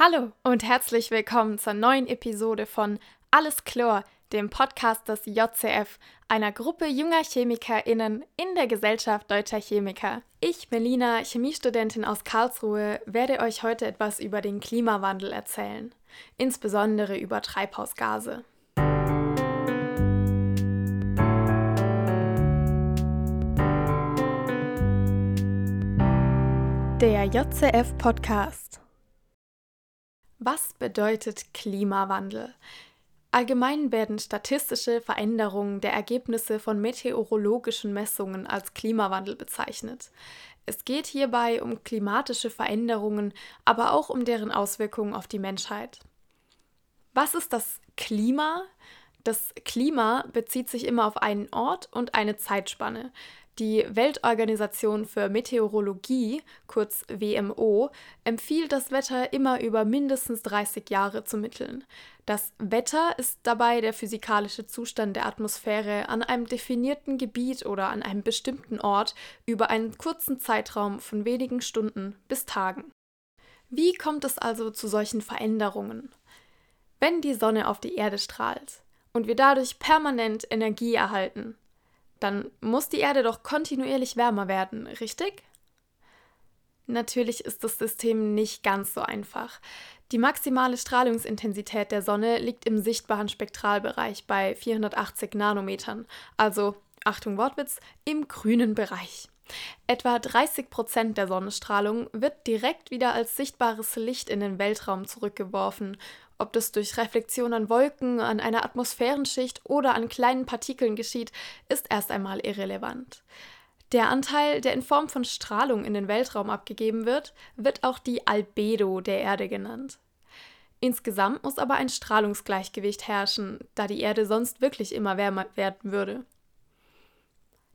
Hallo und herzlich willkommen zur neuen Episode von Alles Chlor, dem Podcast des JCF, einer Gruppe junger ChemikerInnen in der Gesellschaft deutscher Chemiker. Ich, Melina, Chemiestudentin aus Karlsruhe, werde euch heute etwas über den Klimawandel erzählen, insbesondere über Treibhausgase. Der JCF Podcast was bedeutet Klimawandel? Allgemein werden statistische Veränderungen der Ergebnisse von meteorologischen Messungen als Klimawandel bezeichnet. Es geht hierbei um klimatische Veränderungen, aber auch um deren Auswirkungen auf die Menschheit. Was ist das Klima? Das Klima bezieht sich immer auf einen Ort und eine Zeitspanne. Die Weltorganisation für Meteorologie, kurz WMO, empfiehlt das Wetter immer über mindestens 30 Jahre zu mitteln. Das Wetter ist dabei der physikalische Zustand der Atmosphäre an einem definierten Gebiet oder an einem bestimmten Ort über einen kurzen Zeitraum von wenigen Stunden bis Tagen. Wie kommt es also zu solchen Veränderungen? Wenn die Sonne auf die Erde strahlt und wir dadurch permanent Energie erhalten, dann muss die Erde doch kontinuierlich wärmer werden, richtig? Natürlich ist das System nicht ganz so einfach. Die maximale Strahlungsintensität der Sonne liegt im sichtbaren Spektralbereich bei 480 Nanometern, also, Achtung Wortwitz, im grünen Bereich. Etwa 30 Prozent der Sonnenstrahlung wird direkt wieder als sichtbares Licht in den Weltraum zurückgeworfen ob das durch Reflexion an Wolken, an einer Atmosphärenschicht oder an kleinen Partikeln geschieht, ist erst einmal irrelevant. Der Anteil, der in Form von Strahlung in den Weltraum abgegeben wird, wird auch die Albedo der Erde genannt. Insgesamt muss aber ein Strahlungsgleichgewicht herrschen, da die Erde sonst wirklich immer wärmer werden würde.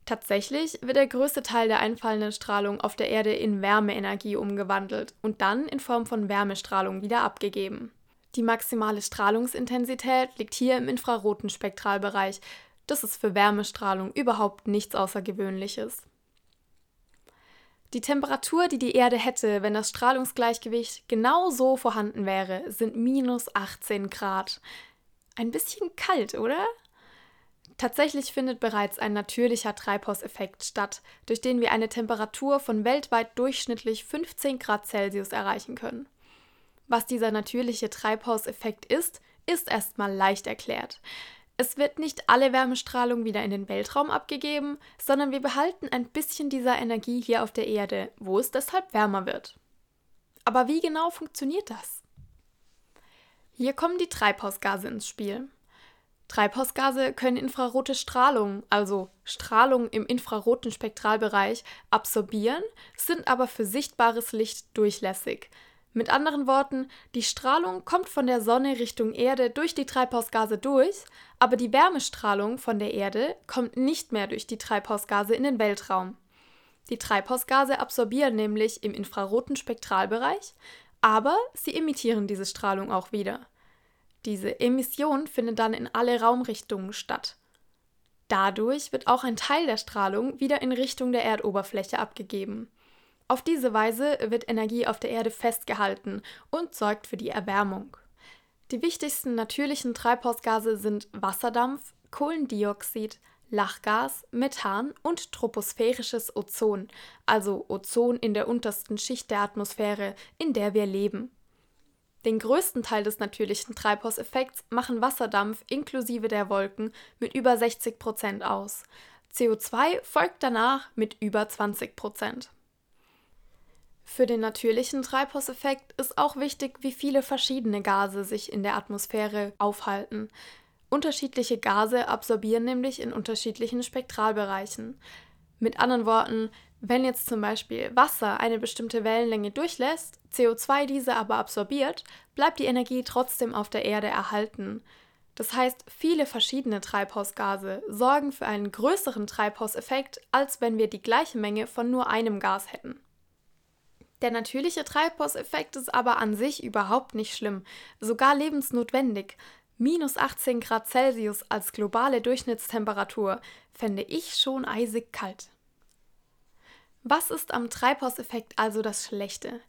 Tatsächlich wird der größte Teil der einfallenden Strahlung auf der Erde in Wärmeenergie umgewandelt und dann in Form von Wärmestrahlung wieder abgegeben. Die maximale Strahlungsintensität liegt hier im infraroten Spektralbereich. Das ist für Wärmestrahlung überhaupt nichts Außergewöhnliches. Die Temperatur, die die Erde hätte, wenn das Strahlungsgleichgewicht genau so vorhanden wäre, sind minus 18 Grad. Ein bisschen kalt, oder? Tatsächlich findet bereits ein natürlicher Treibhauseffekt statt, durch den wir eine Temperatur von weltweit durchschnittlich 15 Grad Celsius erreichen können. Was dieser natürliche Treibhauseffekt ist, ist erstmal leicht erklärt. Es wird nicht alle Wärmestrahlung wieder in den Weltraum abgegeben, sondern wir behalten ein bisschen dieser Energie hier auf der Erde, wo es deshalb wärmer wird. Aber wie genau funktioniert das? Hier kommen die Treibhausgase ins Spiel. Treibhausgase können infrarote Strahlung, also Strahlung im infraroten Spektralbereich, absorbieren, sind aber für sichtbares Licht durchlässig. Mit anderen Worten, die Strahlung kommt von der Sonne Richtung Erde durch die Treibhausgase durch, aber die Wärmestrahlung von der Erde kommt nicht mehr durch die Treibhausgase in den Weltraum. Die Treibhausgase absorbieren nämlich im infraroten Spektralbereich, aber sie emittieren diese Strahlung auch wieder. Diese Emission findet dann in alle Raumrichtungen statt. Dadurch wird auch ein Teil der Strahlung wieder in Richtung der Erdoberfläche abgegeben. Auf diese Weise wird Energie auf der Erde festgehalten und sorgt für die Erwärmung. Die wichtigsten natürlichen Treibhausgase sind Wasserdampf, Kohlendioxid, Lachgas, Methan und troposphärisches Ozon, also Ozon in der untersten Schicht der Atmosphäre, in der wir leben. Den größten Teil des natürlichen Treibhauseffekts machen Wasserdampf inklusive der Wolken mit über 60 Prozent aus. CO2 folgt danach mit über 20 Prozent. Für den natürlichen Treibhauseffekt ist auch wichtig, wie viele verschiedene Gase sich in der Atmosphäre aufhalten. Unterschiedliche Gase absorbieren nämlich in unterschiedlichen Spektralbereichen. Mit anderen Worten, wenn jetzt zum Beispiel Wasser eine bestimmte Wellenlänge durchlässt, CO2 diese aber absorbiert, bleibt die Energie trotzdem auf der Erde erhalten. Das heißt, viele verschiedene Treibhausgase sorgen für einen größeren Treibhauseffekt, als wenn wir die gleiche Menge von nur einem Gas hätten. Der natürliche Treibhauseffekt ist aber an sich überhaupt nicht schlimm, sogar lebensnotwendig. Minus 18 Grad Celsius als globale Durchschnittstemperatur fände ich schon eisig kalt. Was ist am Treibhauseffekt also das Schlechte?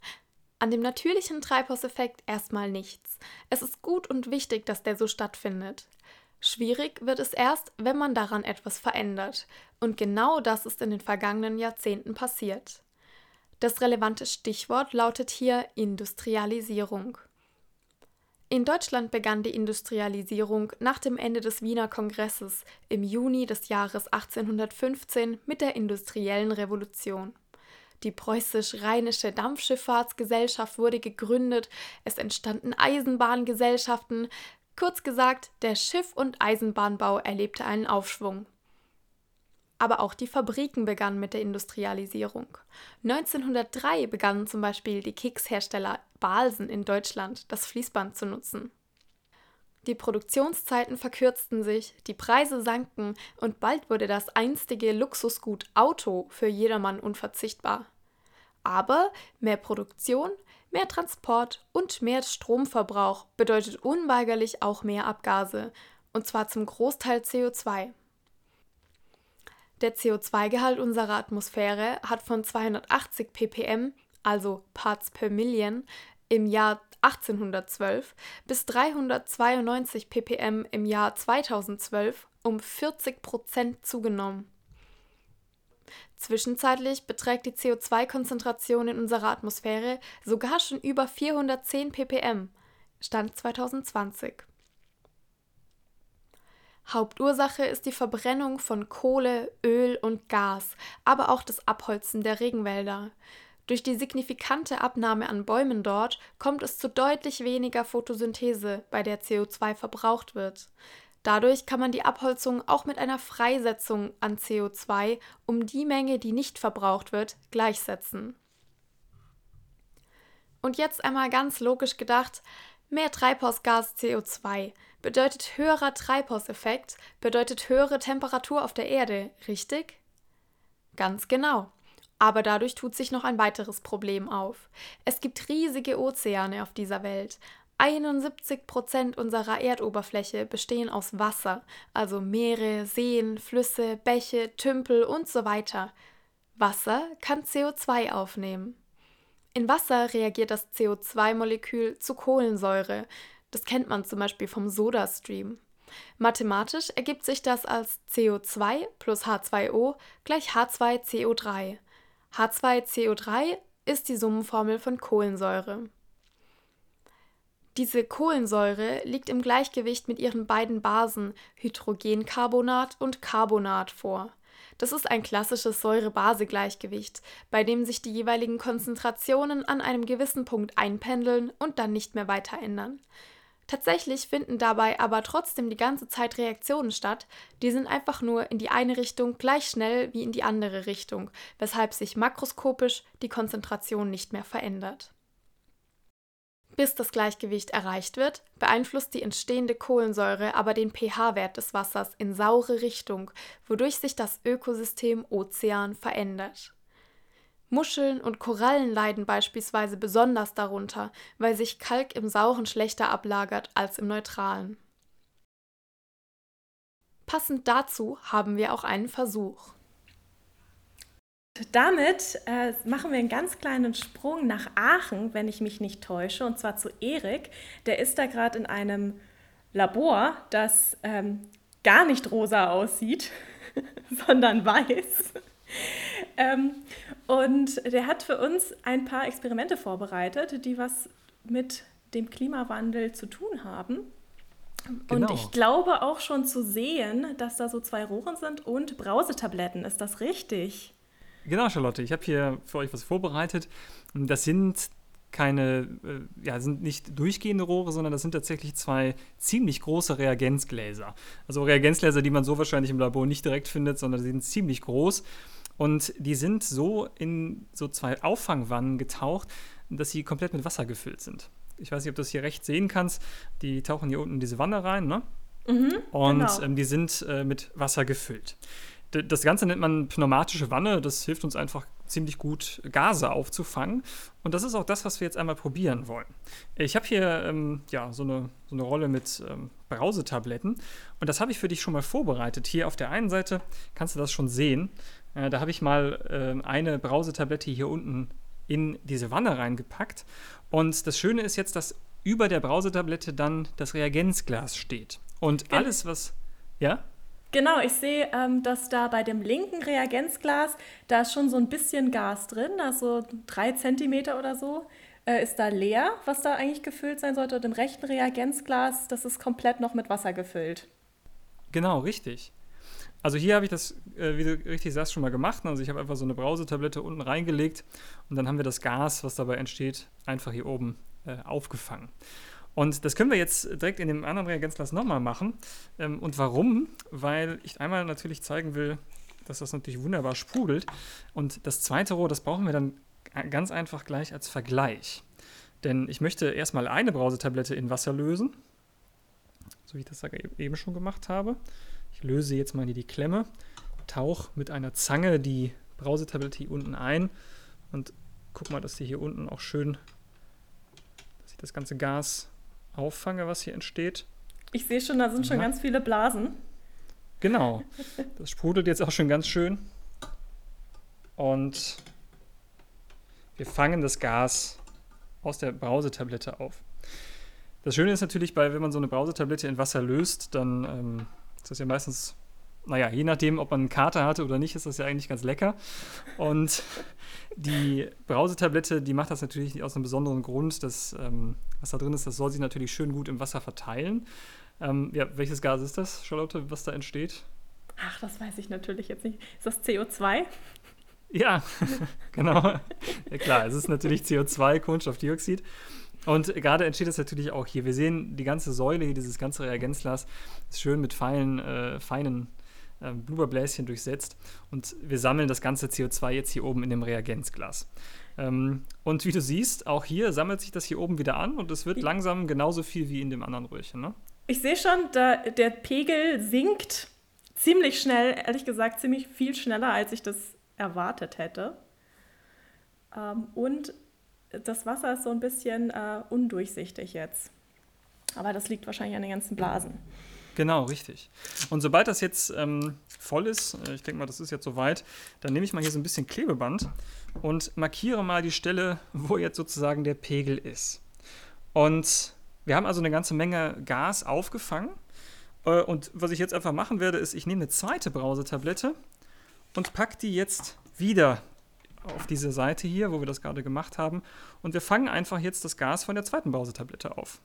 An dem natürlichen Treibhauseffekt erstmal nichts. Es ist gut und wichtig, dass der so stattfindet. Schwierig wird es erst, wenn man daran etwas verändert. Und genau das ist in den vergangenen Jahrzehnten passiert. Das relevante Stichwort lautet hier Industrialisierung. In Deutschland begann die Industrialisierung nach dem Ende des Wiener Kongresses im Juni des Jahres 1815 mit der industriellen Revolution. Die preußisch-rheinische Dampfschifffahrtsgesellschaft wurde gegründet, es entstanden Eisenbahngesellschaften, kurz gesagt, der Schiff- und Eisenbahnbau erlebte einen Aufschwung. Aber auch die Fabriken begannen mit der Industrialisierung. 1903 begannen zum Beispiel die Kekshersteller Balsen in Deutschland das Fließband zu nutzen. Die Produktionszeiten verkürzten sich, die Preise sanken und bald wurde das einstige Luxusgut Auto für jedermann unverzichtbar. Aber mehr Produktion, mehr Transport und mehr Stromverbrauch bedeutet unweigerlich auch mehr Abgase, und zwar zum Großteil CO2. Der CO2-Gehalt unserer Atmosphäre hat von 280 ppm, also Parts per Million, im Jahr 1812 bis 392 ppm im Jahr 2012 um 40 Prozent zugenommen. Zwischenzeitlich beträgt die CO2-Konzentration in unserer Atmosphäre sogar schon über 410 ppm, Stand 2020. Hauptursache ist die Verbrennung von Kohle, Öl und Gas, aber auch das Abholzen der Regenwälder. Durch die signifikante Abnahme an Bäumen dort kommt es zu deutlich weniger Photosynthese, bei der CO2 verbraucht wird. Dadurch kann man die Abholzung auch mit einer Freisetzung an CO2 um die Menge, die nicht verbraucht wird, gleichsetzen. Und jetzt einmal ganz logisch gedacht, mehr Treibhausgas CO2 bedeutet höherer Treibhauseffekt, bedeutet höhere Temperatur auf der Erde, richtig? Ganz genau. Aber dadurch tut sich noch ein weiteres Problem auf. Es gibt riesige Ozeane auf dieser Welt, 71 Prozent unserer Erdoberfläche bestehen aus Wasser, also Meere, Seen, Flüsse, Bäche, Tümpel und so weiter. Wasser kann CO2 aufnehmen. In Wasser reagiert das CO2-Molekül zu Kohlensäure. Das kennt man zum Beispiel vom Sodastream. Mathematisch ergibt sich das als CO2 plus H2O gleich H2CO3. H2CO3 ist die Summenformel von Kohlensäure. Diese Kohlensäure liegt im Gleichgewicht mit ihren beiden Basen Hydrogencarbonat und Carbonat vor. Das ist ein klassisches Säure-Base-Gleichgewicht, bei dem sich die jeweiligen Konzentrationen an einem gewissen Punkt einpendeln und dann nicht mehr weiter ändern. Tatsächlich finden dabei aber trotzdem die ganze Zeit Reaktionen statt, die sind einfach nur in die eine Richtung gleich schnell wie in die andere Richtung, weshalb sich makroskopisch die Konzentration nicht mehr verändert. Bis das Gleichgewicht erreicht wird, beeinflusst die entstehende Kohlensäure aber den pH-Wert des Wassers in saure Richtung, wodurch sich das Ökosystem Ozean verändert. Muscheln und Korallen leiden beispielsweise besonders darunter, weil sich Kalk im Sauren schlechter ablagert als im Neutralen. Passend dazu haben wir auch einen Versuch. Damit äh, machen wir einen ganz kleinen Sprung nach Aachen, wenn ich mich nicht täusche, und zwar zu Erik. Der ist da gerade in einem Labor, das ähm, gar nicht rosa aussieht, sondern weiß. ähm, und der hat für uns ein paar Experimente vorbereitet, die was mit dem Klimawandel zu tun haben. Genau. Und ich glaube auch schon zu sehen, dass da so zwei Rohren sind und Brausetabletten. Ist das richtig? Genau, Charlotte. Ich habe hier für euch was vorbereitet. Das sind keine, äh, ja, sind nicht durchgehende Rohre, sondern das sind tatsächlich zwei ziemlich große Reagenzgläser. Also Reagenzgläser, die man so wahrscheinlich im Labor nicht direkt findet, sondern die sind ziemlich groß. Und die sind so in so zwei Auffangwannen getaucht, dass sie komplett mit Wasser gefüllt sind. Ich weiß nicht, ob du das hier recht sehen kannst. Die tauchen hier unten in diese Wanne rein, ne? Mhm, und genau. ähm, die sind äh, mit Wasser gefüllt das Ganze nennt man pneumatische Wanne. Das hilft uns einfach ziemlich gut, Gase aufzufangen. Und das ist auch das, was wir jetzt einmal probieren wollen. Ich habe hier ähm, ja, so, eine, so eine Rolle mit ähm, Brausetabletten. Und das habe ich für dich schon mal vorbereitet. Hier auf der einen Seite kannst du das schon sehen. Äh, da habe ich mal äh, eine Brausetablette hier unten in diese Wanne reingepackt. Und das Schöne ist jetzt, dass über der Brausetablette dann das Reagenzglas steht. Und alles, was. Ja? Genau, ich sehe, ähm, dass da bei dem linken Reagenzglas, da ist schon so ein bisschen Gas drin, also drei Zentimeter oder so, äh, ist da leer, was da eigentlich gefüllt sein sollte. Und im rechten Reagenzglas, das ist komplett noch mit Wasser gefüllt. Genau, richtig. Also hier habe ich das, äh, wie du richtig sagst, schon mal gemacht. Also ich habe einfach so eine Brausetablette unten reingelegt und dann haben wir das Gas, was dabei entsteht, einfach hier oben äh, aufgefangen. Und das können wir jetzt direkt in dem anderen Reagenzglas nochmal machen. Ähm, und warum? Weil ich einmal natürlich zeigen will, dass das natürlich wunderbar sprudelt. Und das zweite Rohr, das brauchen wir dann ganz einfach gleich als Vergleich. Denn ich möchte erstmal eine Brausetablette in Wasser lösen, so wie ich das eben schon gemacht habe. Löse jetzt mal hier die Klemme, tauche mit einer Zange die Brausetablette hier unten ein und guck mal, dass die hier unten auch schön, dass ich das ganze Gas auffange, was hier entsteht. Ich sehe schon, da sind schon ja. ganz viele Blasen. Genau. Das sprudelt jetzt auch schon ganz schön. Und wir fangen das Gas aus der Brausetablette auf. Das Schöne ist natürlich, bei, wenn man so eine Brausetablette in Wasser löst, dann ähm, ist das ja meistens, naja, je nachdem, ob man einen Kater hatte oder nicht, ist das ja eigentlich ganz lecker. Und die Brausetablette, die macht das natürlich aus einem besonderen Grund. Das, ähm, was da drin ist, das soll sich natürlich schön gut im Wasser verteilen. Ähm, ja, welches Gas ist das, Charlotte, was da entsteht? Ach, das weiß ich natürlich jetzt nicht. Ist das CO2? Ja, genau. ja, klar, es ist natürlich CO2, Kohlenstoffdioxid. Und gerade entsteht das natürlich auch hier. Wir sehen die ganze Säule, hier, dieses ganze Reagenzglas, ist schön mit feinen, äh, feinen äh, Blubberbläschen durchsetzt. Und wir sammeln das ganze CO2 jetzt hier oben in dem Reagenzglas. Ähm, und wie du siehst, auch hier sammelt sich das hier oben wieder an und es wird langsam genauso viel wie in dem anderen Röhrchen. Ne? Ich sehe schon, da, der Pegel sinkt ziemlich schnell, ehrlich gesagt, ziemlich viel schneller, als ich das erwartet hätte. Ähm, und das Wasser ist so ein bisschen äh, undurchsichtig jetzt. Aber das liegt wahrscheinlich an den ganzen Blasen. Genau, richtig. Und sobald das jetzt ähm, voll ist, äh, ich denke mal, das ist jetzt soweit, dann nehme ich mal hier so ein bisschen Klebeband und markiere mal die Stelle, wo jetzt sozusagen der Pegel ist. Und wir haben also eine ganze Menge Gas aufgefangen. Äh, und was ich jetzt einfach machen werde, ist, ich nehme eine zweite Brausetablette und packe die jetzt wieder auf diese Seite hier, wo wir das gerade gemacht haben. Und wir fangen einfach jetzt das Gas von der zweiten Brausetablette auf.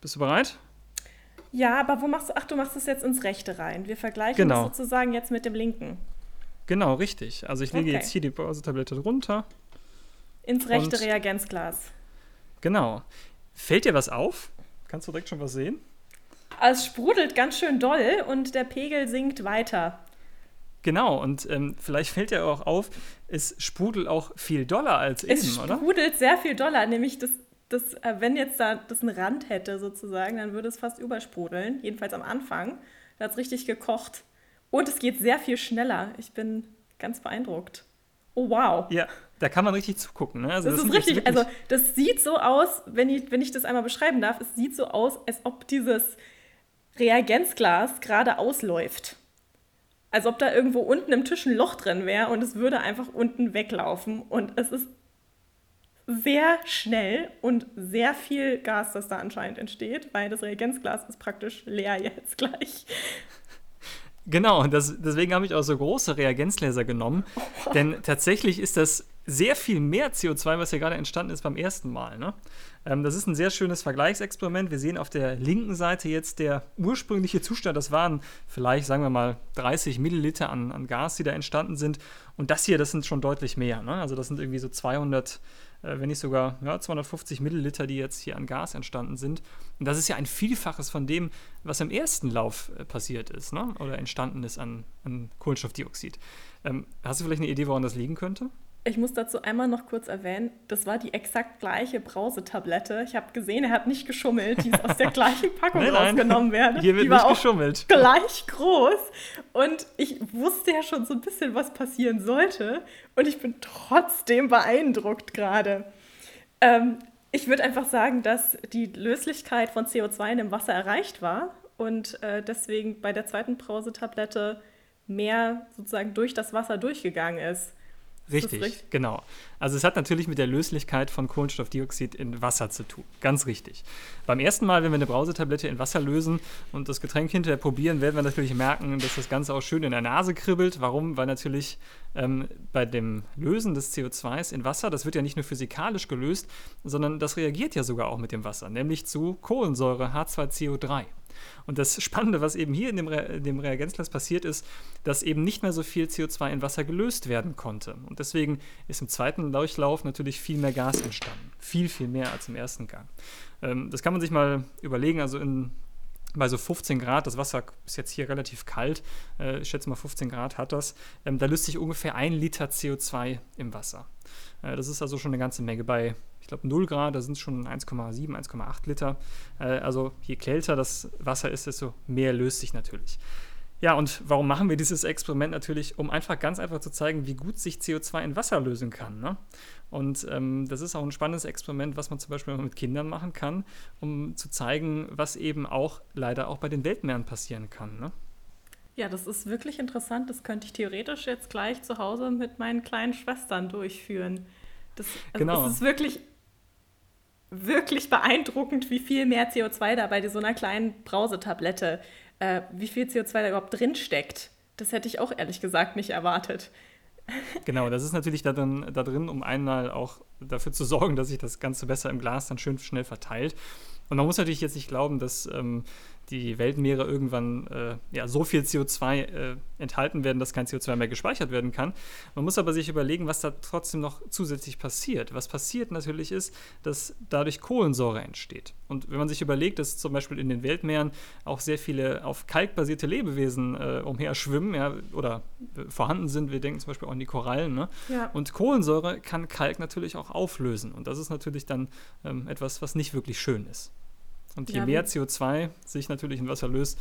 Bist du bereit? Ja, aber wo machst du, ach, du machst es jetzt ins rechte rein. Wir vergleichen genau. das sozusagen jetzt mit dem linken. Genau, richtig. Also ich lege okay. jetzt hier die Brausetablette drunter. Ins rechte Reagenzglas. Genau. Fällt dir was auf? Kannst du direkt schon was sehen? Es sprudelt ganz schön doll und der Pegel sinkt weiter. Genau, und ähm, vielleicht fällt ja auch auf, es sprudelt auch viel doller als es eben, oder? Es sprudelt sehr viel doller, nämlich das, das, äh, wenn jetzt da das einen Rand hätte sozusagen, dann würde es fast übersprudeln, jedenfalls am Anfang. Da hat es richtig gekocht. Und es geht sehr viel schneller. Ich bin ganz beeindruckt. Oh, wow. Ja, da kann man richtig zugucken. Ne? Also das, das ist richtig. Also, das sieht so aus, wenn ich, wenn ich das einmal beschreiben darf, es sieht so aus, als ob dieses Reagenzglas gerade ausläuft als ob da irgendwo unten im Tisch ein Loch drin wäre und es würde einfach unten weglaufen. Und es ist sehr schnell und sehr viel Gas, das da anscheinend entsteht, weil das Reagenzglas ist praktisch leer jetzt gleich. Genau, das, deswegen habe ich auch so große Reagenzgläser genommen. Oh. Denn tatsächlich ist das sehr viel mehr CO2, was hier gerade entstanden ist beim ersten Mal. Ne? Ähm, das ist ein sehr schönes Vergleichsexperiment. Wir sehen auf der linken Seite jetzt der ursprüngliche Zustand. Das waren vielleicht, sagen wir mal, 30 Milliliter an, an Gas, die da entstanden sind. Und das hier, das sind schon deutlich mehr. Ne? Also das sind irgendwie so 200 äh, wenn nicht sogar ja, 250 Milliliter, die jetzt hier an Gas entstanden sind. Und das ist ja ein Vielfaches von dem, was im ersten Lauf äh, passiert ist ne? oder entstanden ist an, an Kohlenstoffdioxid. Ähm, hast du vielleicht eine Idee, woran das liegen könnte? Ich muss dazu einmal noch kurz erwähnen, das war die exakt gleiche Brausetablette. Ich habe gesehen, er hat nicht geschummelt. Die ist aus der gleichen Packung nein, nein. rausgenommen werden. Hier wird die war nicht geschummelt. Gleich groß. Und ich wusste ja schon so ein bisschen, was passieren sollte. Und ich bin trotzdem beeindruckt gerade. Ähm, ich würde einfach sagen, dass die Löslichkeit von CO2 in dem Wasser erreicht war und äh, deswegen bei der zweiten Brausetablette mehr sozusagen durch das Wasser durchgegangen ist. Richtig, richtig, genau. Also es hat natürlich mit der Löslichkeit von Kohlenstoffdioxid in Wasser zu tun. Ganz richtig. Beim ersten Mal, wenn wir eine Brausetablette in Wasser lösen und das Getränk hinterher probieren, werden wir natürlich merken, dass das Ganze auch schön in der Nase kribbelt. Warum? Weil natürlich ähm, bei dem Lösen des CO2s in Wasser, das wird ja nicht nur physikalisch gelöst, sondern das reagiert ja sogar auch mit dem Wasser, nämlich zu Kohlensäure H2CO3. Und das Spannende, was eben hier in dem, Re dem Reagenzglas passiert ist, dass eben nicht mehr so viel CO2 in Wasser gelöst werden konnte. Und deswegen ist im zweiten Durchlauf natürlich viel mehr Gas entstanden. Viel, viel mehr als im ersten Gang. Ähm, das kann man sich mal überlegen. Also in bei so 15 Grad, das Wasser ist jetzt hier relativ kalt, äh, ich schätze mal 15 Grad hat das, ähm, da löst sich ungefähr ein Liter CO2 im Wasser. Äh, das ist also schon eine ganze Menge. Bei ich glaube 0 Grad, da sind es schon 1,7, 1,8 Liter. Äh, also je kälter das Wasser ist, desto mehr löst sich natürlich. Ja, und warum machen wir dieses Experiment natürlich? Um einfach ganz einfach zu zeigen, wie gut sich CO2 in Wasser lösen kann. Ne? Und ähm, das ist auch ein spannendes Experiment, was man zum Beispiel mit Kindern machen kann, um zu zeigen, was eben auch leider auch bei den Weltmeeren passieren kann. Ne? Ja, das ist wirklich interessant. Das könnte ich theoretisch jetzt gleich zu Hause mit meinen kleinen Schwestern durchführen. Das, also genau. Es ist wirklich wirklich beeindruckend, wie viel mehr CO2 da bei so einer kleinen Brausetablette, äh, wie viel CO2 da überhaupt drin steckt. Das hätte ich auch ehrlich gesagt nicht erwartet. Genau, das ist natürlich da drin, da drin, um einmal auch dafür zu sorgen, dass sich das Ganze besser im Glas dann schön schnell verteilt. Und man muss natürlich jetzt nicht glauben, dass ähm, die Weltmeere irgendwann äh, ja, so viel CO2 äh, enthalten werden, dass kein CO2 mehr gespeichert werden kann. Man muss aber sich überlegen, was da trotzdem noch zusätzlich passiert. Was passiert natürlich ist, dass dadurch Kohlensäure entsteht. Und wenn man sich überlegt, dass zum Beispiel in den Weltmeeren auch sehr viele auf Kalk basierte Lebewesen äh, umherschwimmen ja, oder äh, vorhanden sind, wir denken zum Beispiel auch an die Korallen. Ne? Ja. Und Kohlensäure kann Kalk natürlich auch auflösen. Und das ist natürlich dann ähm, etwas, was nicht wirklich schön ist. Und je ja, mehr CO2 sich natürlich in Wasser löst,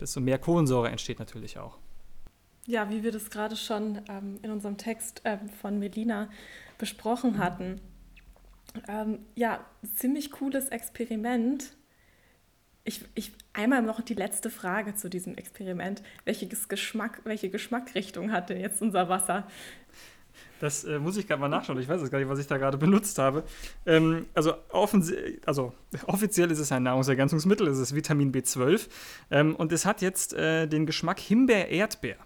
desto mehr Kohlensäure entsteht natürlich auch. Ja, wie wir das gerade schon ähm, in unserem Text ähm, von Melina besprochen mhm. hatten. Ähm, ja, ziemlich cooles Experiment. Ich, ich, einmal noch die letzte Frage zu diesem Experiment. Welches Geschmack, welche Geschmackrichtung hatte jetzt unser Wasser? Das äh, muss ich gerade mal nachschauen. Ich weiß jetzt gar nicht, was ich da gerade benutzt habe. Ähm, also, also, offiziell ist es ein Nahrungsergänzungsmittel, es ist Vitamin B12 ähm, und es hat jetzt äh, den Geschmack Himbeer-Erdbeer.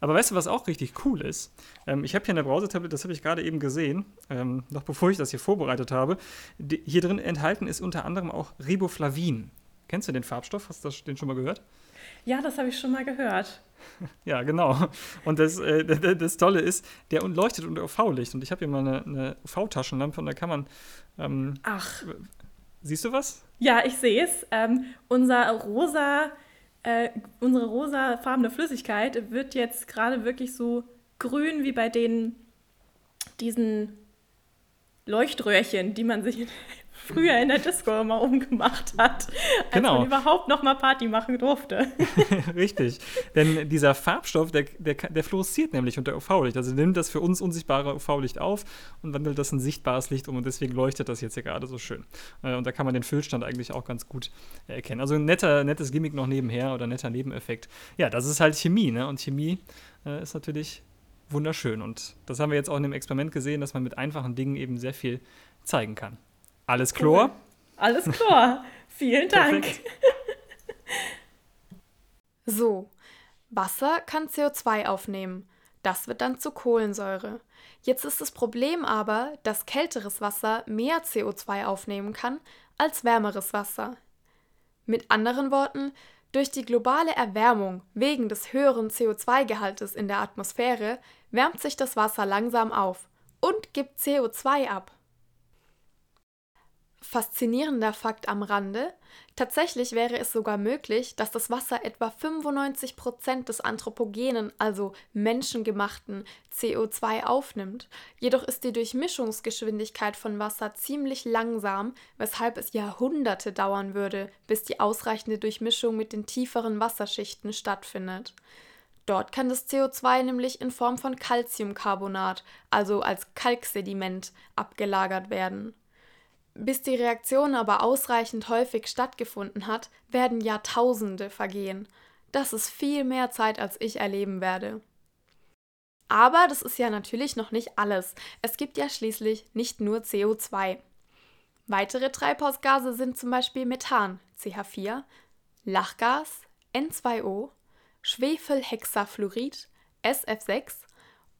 Aber weißt du, was auch richtig cool ist? Ähm, ich habe hier eine Browser-Tablet, das habe ich gerade eben gesehen, ähm, noch bevor ich das hier vorbereitet habe. Die, hier drin enthalten ist unter anderem auch Riboflavin. Kennst du den Farbstoff? Hast du den schon mal gehört? Ja, das habe ich schon mal gehört. Ja, genau. Und das, äh, das Tolle ist, der leuchtet unter UV-Licht. Und ich habe hier mal eine, eine UV-Taschenlampe und da kann man. Ähm, Ach. Siehst du was? Ja, ich sehe es. Ähm, unser rosa, äh, unsere rosafarbene Flüssigkeit wird jetzt gerade wirklich so grün wie bei den diesen Leuchtröhrchen, die man sich früher in der Disco immer umgemacht hat, als genau. man überhaupt noch mal Party machen durfte. Richtig, denn dieser Farbstoff, der, der, der fluoresziert nämlich unter UV-Licht, also nimmt das für uns unsichtbare UV-Licht auf und wandelt das in sichtbares Licht um und deswegen leuchtet das jetzt hier gerade so schön. Äh, und da kann man den Füllstand eigentlich auch ganz gut erkennen. Also ein netter, nettes Gimmick noch nebenher oder netter Nebeneffekt. Ja, das ist halt Chemie, ne? Und Chemie äh, ist natürlich wunderschön. Und das haben wir jetzt auch in dem Experiment gesehen, dass man mit einfachen Dingen eben sehr viel zeigen kann. Alles Chlor? Cool. Alles Chlor. Vielen Dank. so, Wasser kann CO2 aufnehmen. Das wird dann zu Kohlensäure. Jetzt ist das Problem aber, dass kälteres Wasser mehr CO2 aufnehmen kann als wärmeres Wasser. Mit anderen Worten, durch die globale Erwärmung wegen des höheren CO2-Gehaltes in der Atmosphäre wärmt sich das Wasser langsam auf und gibt CO2 ab. Faszinierender Fakt am Rande: Tatsächlich wäre es sogar möglich, dass das Wasser etwa 95 Prozent des anthropogenen, also menschengemachten CO2 aufnimmt. Jedoch ist die Durchmischungsgeschwindigkeit von Wasser ziemlich langsam, weshalb es Jahrhunderte dauern würde, bis die ausreichende Durchmischung mit den tieferen Wasserschichten stattfindet. Dort kann das CO2 nämlich in Form von Calciumcarbonat, also als Kalksediment, abgelagert werden. Bis die Reaktion aber ausreichend häufig stattgefunden hat, werden Jahrtausende vergehen. Das ist viel mehr Zeit, als ich erleben werde. Aber das ist ja natürlich noch nicht alles. Es gibt ja schließlich nicht nur CO2. Weitere Treibhausgase sind zum Beispiel Methan, CH4, Lachgas, N2O, Schwefelhexafluorid, SF6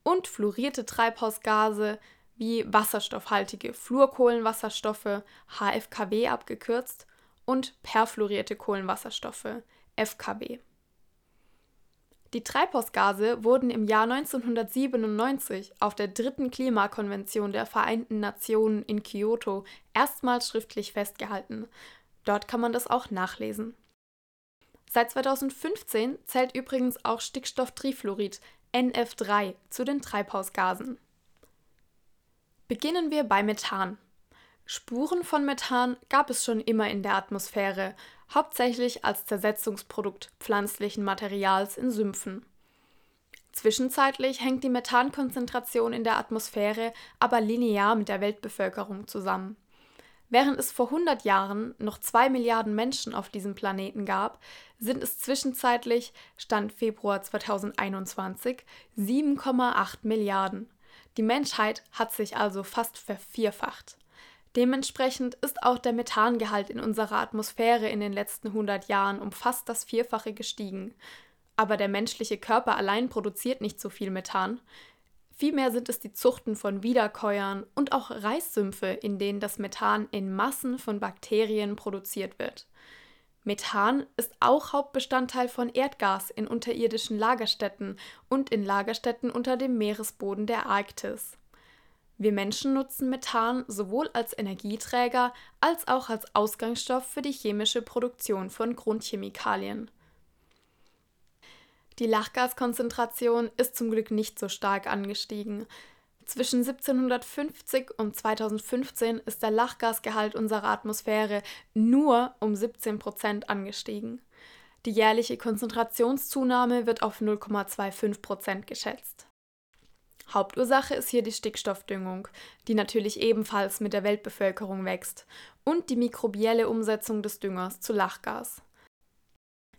und fluorierte Treibhausgase wie wasserstoffhaltige Fluorkohlenwasserstoffe, HFKW abgekürzt, und perfluorierte Kohlenwasserstoffe, FKW. Die Treibhausgase wurden im Jahr 1997 auf der dritten Klimakonvention der Vereinten Nationen in Kyoto erstmals schriftlich festgehalten. Dort kann man das auch nachlesen. Seit 2015 zählt übrigens auch Stickstofftrifluorid NF3 zu den Treibhausgasen. Beginnen wir bei Methan. Spuren von Methan gab es schon immer in der Atmosphäre, hauptsächlich als Zersetzungsprodukt pflanzlichen Materials in Sümpfen. Zwischenzeitlich hängt die Methankonzentration in der Atmosphäre aber linear mit der Weltbevölkerung zusammen. Während es vor 100 Jahren noch 2 Milliarden Menschen auf diesem Planeten gab, sind es zwischenzeitlich, Stand Februar 2021, 7,8 Milliarden. Die Menschheit hat sich also fast vervierfacht. Dementsprechend ist auch der Methangehalt in unserer Atmosphäre in den letzten 100 Jahren um fast das Vierfache gestiegen. Aber der menschliche Körper allein produziert nicht so viel Methan. Vielmehr sind es die Zuchten von Wiederkäuern und auch Reissümpfe, in denen das Methan in Massen von Bakterien produziert wird. Methan ist auch Hauptbestandteil von Erdgas in unterirdischen Lagerstätten und in Lagerstätten unter dem Meeresboden der Arktis. Wir Menschen nutzen Methan sowohl als Energieträger als auch als Ausgangsstoff für die chemische Produktion von Grundchemikalien. Die Lachgaskonzentration ist zum Glück nicht so stark angestiegen. Zwischen 1750 und 2015 ist der Lachgasgehalt unserer Atmosphäre nur um 17 Prozent angestiegen. Die jährliche Konzentrationszunahme wird auf 0,25 Prozent geschätzt. Hauptursache ist hier die Stickstoffdüngung, die natürlich ebenfalls mit der Weltbevölkerung wächst, und die mikrobielle Umsetzung des Düngers zu Lachgas.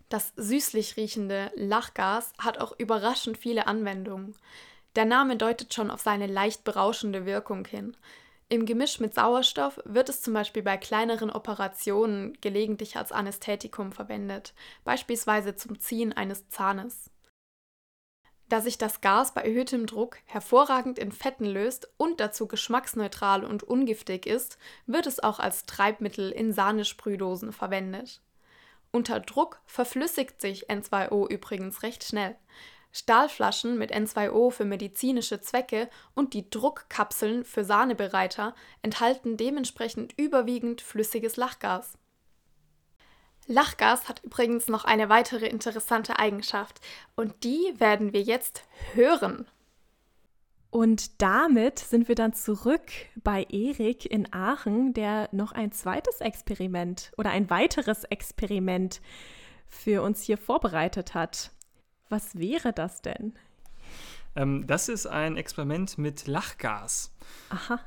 Das süßlich riechende Lachgas hat auch überraschend viele Anwendungen. Der Name deutet schon auf seine leicht berauschende Wirkung hin. Im Gemisch mit Sauerstoff wird es zum Beispiel bei kleineren Operationen gelegentlich als Anästhetikum verwendet, beispielsweise zum Ziehen eines Zahnes. Da sich das Gas bei erhöhtem Druck hervorragend in Fetten löst und dazu geschmacksneutral und ungiftig ist, wird es auch als Treibmittel in Sahnesprühdosen verwendet. Unter Druck verflüssigt sich N2O übrigens recht schnell. Stahlflaschen mit N2O für medizinische Zwecke und die Druckkapseln für Sahnebereiter enthalten dementsprechend überwiegend flüssiges Lachgas. Lachgas hat übrigens noch eine weitere interessante Eigenschaft und die werden wir jetzt hören. Und damit sind wir dann zurück bei Erik in Aachen, der noch ein zweites Experiment oder ein weiteres Experiment für uns hier vorbereitet hat. Was wäre das denn? Ähm, das ist ein Experiment mit Lachgas. Aha.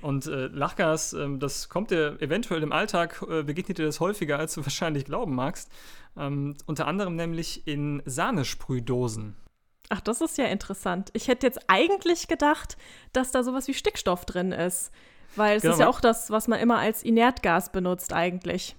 Und äh, Lachgas, äh, das kommt dir eventuell im Alltag, äh, begegnet dir das häufiger, als du wahrscheinlich glauben magst. Ähm, unter anderem nämlich in Sahnesprühdosen. Ach, das ist ja interessant. Ich hätte jetzt eigentlich gedacht, dass da sowas wie Stickstoff drin ist. Weil es genau, ist ja auch das, was man immer als Inertgas benutzt eigentlich.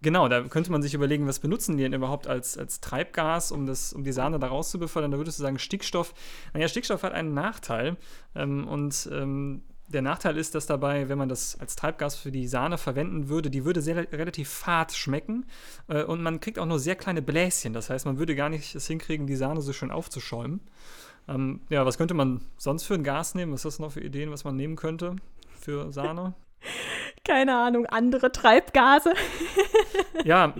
Genau, da könnte man sich überlegen, was benutzen die denn überhaupt als, als Treibgas, um, das, um die Sahne da rauszubefördern. Da würdest du sagen, Stickstoff. Naja, Stickstoff hat einen Nachteil. Ähm, und ähm, der Nachteil ist, dass dabei, wenn man das als Treibgas für die Sahne verwenden würde, die würde sehr, relativ fad schmecken äh, und man kriegt auch nur sehr kleine Bläschen. Das heißt, man würde gar nicht es hinkriegen, die Sahne so schön aufzuschäumen. Ähm, ja, was könnte man sonst für ein Gas nehmen? Was ist das noch für Ideen, was man nehmen könnte für Sahne? Keine Ahnung, andere Treibgase. ja,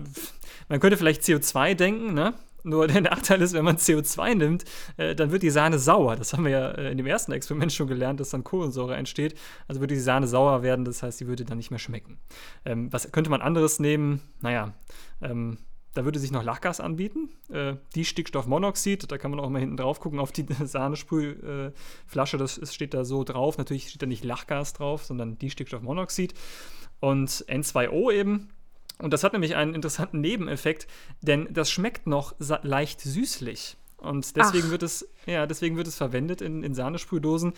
man könnte vielleicht CO2 denken, ne? Nur der Nachteil ist, wenn man CO2 nimmt, äh, dann wird die Sahne sauer. Das haben wir ja äh, in dem ersten Experiment schon gelernt, dass dann Kohlensäure entsteht. Also würde die Sahne sauer werden, das heißt, sie würde dann nicht mehr schmecken. Ähm, was könnte man anderes nehmen? Naja, ähm, da würde sich noch Lachgas anbieten. Äh, die Stickstoffmonoxid, da kann man auch mal hinten drauf gucken auf die Sahnesprühflasche, äh, das steht da so drauf. Natürlich steht da nicht Lachgas drauf, sondern die Stickstoffmonoxid. Und N2O eben, und das hat nämlich einen interessanten Nebeneffekt, denn das schmeckt noch leicht süßlich. Und deswegen Ach. wird es, ja, deswegen wird es verwendet in, in Sahnesprühdosen.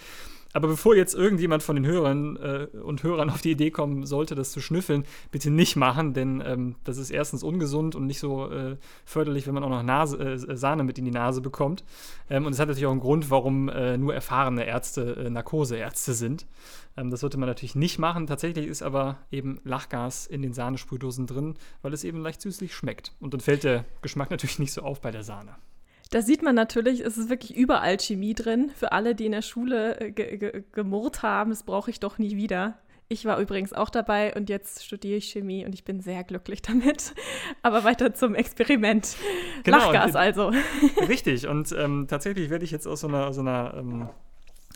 Aber bevor jetzt irgendjemand von den Hörern äh, und Hörern auf die Idee kommen sollte, das zu schnüffeln, bitte nicht machen, denn ähm, das ist erstens ungesund und nicht so äh, förderlich, wenn man auch noch Nase, äh, Sahne mit in die Nase bekommt. Ähm, und es hat natürlich auch einen Grund, warum äh, nur erfahrene Ärzte äh, Narkoseärzte sind. Ähm, das sollte man natürlich nicht machen. Tatsächlich ist aber eben Lachgas in den Sahnesprühdosen drin, weil es eben leicht süßlich schmeckt. Und dann fällt der Geschmack natürlich nicht so auf bei der Sahne. Da sieht man natürlich, es ist wirklich überall Chemie drin. Für alle, die in der Schule äh, ge ge gemurrt haben, das brauche ich doch nie wieder. Ich war übrigens auch dabei und jetzt studiere ich Chemie und ich bin sehr glücklich damit. Aber weiter zum Experiment. Genau, Lachgas also. Richtig, und ähm, tatsächlich werde ich jetzt aus so einer, so einer ähm,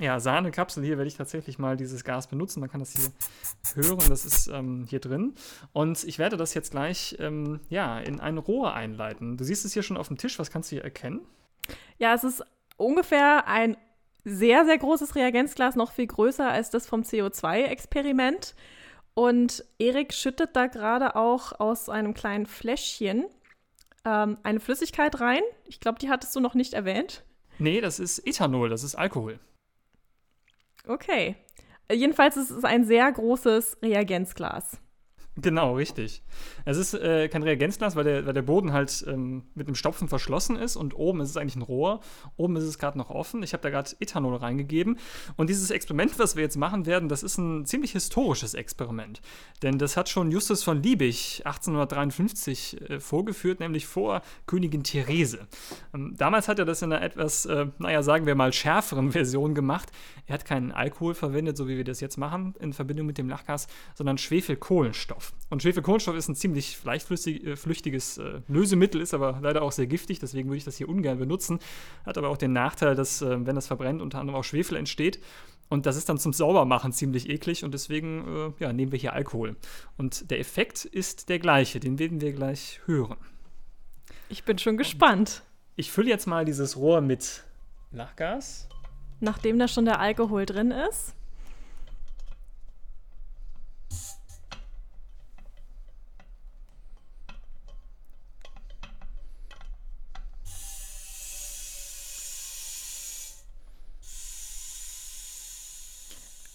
ja, Sahnekapsel hier, werde ich tatsächlich mal dieses Gas benutzen. Man kann das hier hören, das ist ähm, hier drin. Und ich werde das jetzt gleich ähm, ja, in ein Rohr einleiten. Du siehst es hier schon auf dem Tisch, was kannst du hier erkennen? Ja, es ist ungefähr ein sehr, sehr großes Reagenzglas, noch viel größer als das vom CO2-Experiment. Und Erik schüttet da gerade auch aus einem kleinen Fläschchen ähm, eine Flüssigkeit rein. Ich glaube, die hattest du noch nicht erwähnt. Nee, das ist Ethanol, das ist Alkohol. Okay. Äh, Jedenfalls ist es ein sehr großes Reagenzglas. Genau, richtig. Es ist äh, kein Reagenzglas, weil der, weil der Boden halt ähm, mit einem Stopfen verschlossen ist und oben ist es eigentlich ein Rohr. Oben ist es gerade noch offen. Ich habe da gerade Ethanol reingegeben. Und dieses Experiment, was wir jetzt machen werden, das ist ein ziemlich historisches Experiment. Denn das hat schon Justus von Liebig 1853 äh, vorgeführt, nämlich vor Königin Therese. Ähm, damals hat er das in einer etwas, äh, naja, sagen wir mal, schärferen Version gemacht. Er hat keinen Alkohol verwendet, so wie wir das jetzt machen, in Verbindung mit dem Lachgas, sondern Schwefelkohlenstoff. Und Schwefelkohlenstoff ist ein ziemlich leichtflüssig, äh, äh, Lösemittel, ist aber leider auch sehr giftig, deswegen würde ich das hier ungern benutzen. Hat aber auch den Nachteil, dass, äh, wenn das verbrennt, unter anderem auch Schwefel entsteht. Und das ist dann zum Saubermachen ziemlich eklig und deswegen äh, ja, nehmen wir hier Alkohol. Und der Effekt ist der gleiche, den werden wir gleich hören. Ich bin schon gespannt. Ich fülle jetzt mal dieses Rohr mit Lachgas. Nachdem da schon der Alkohol drin ist.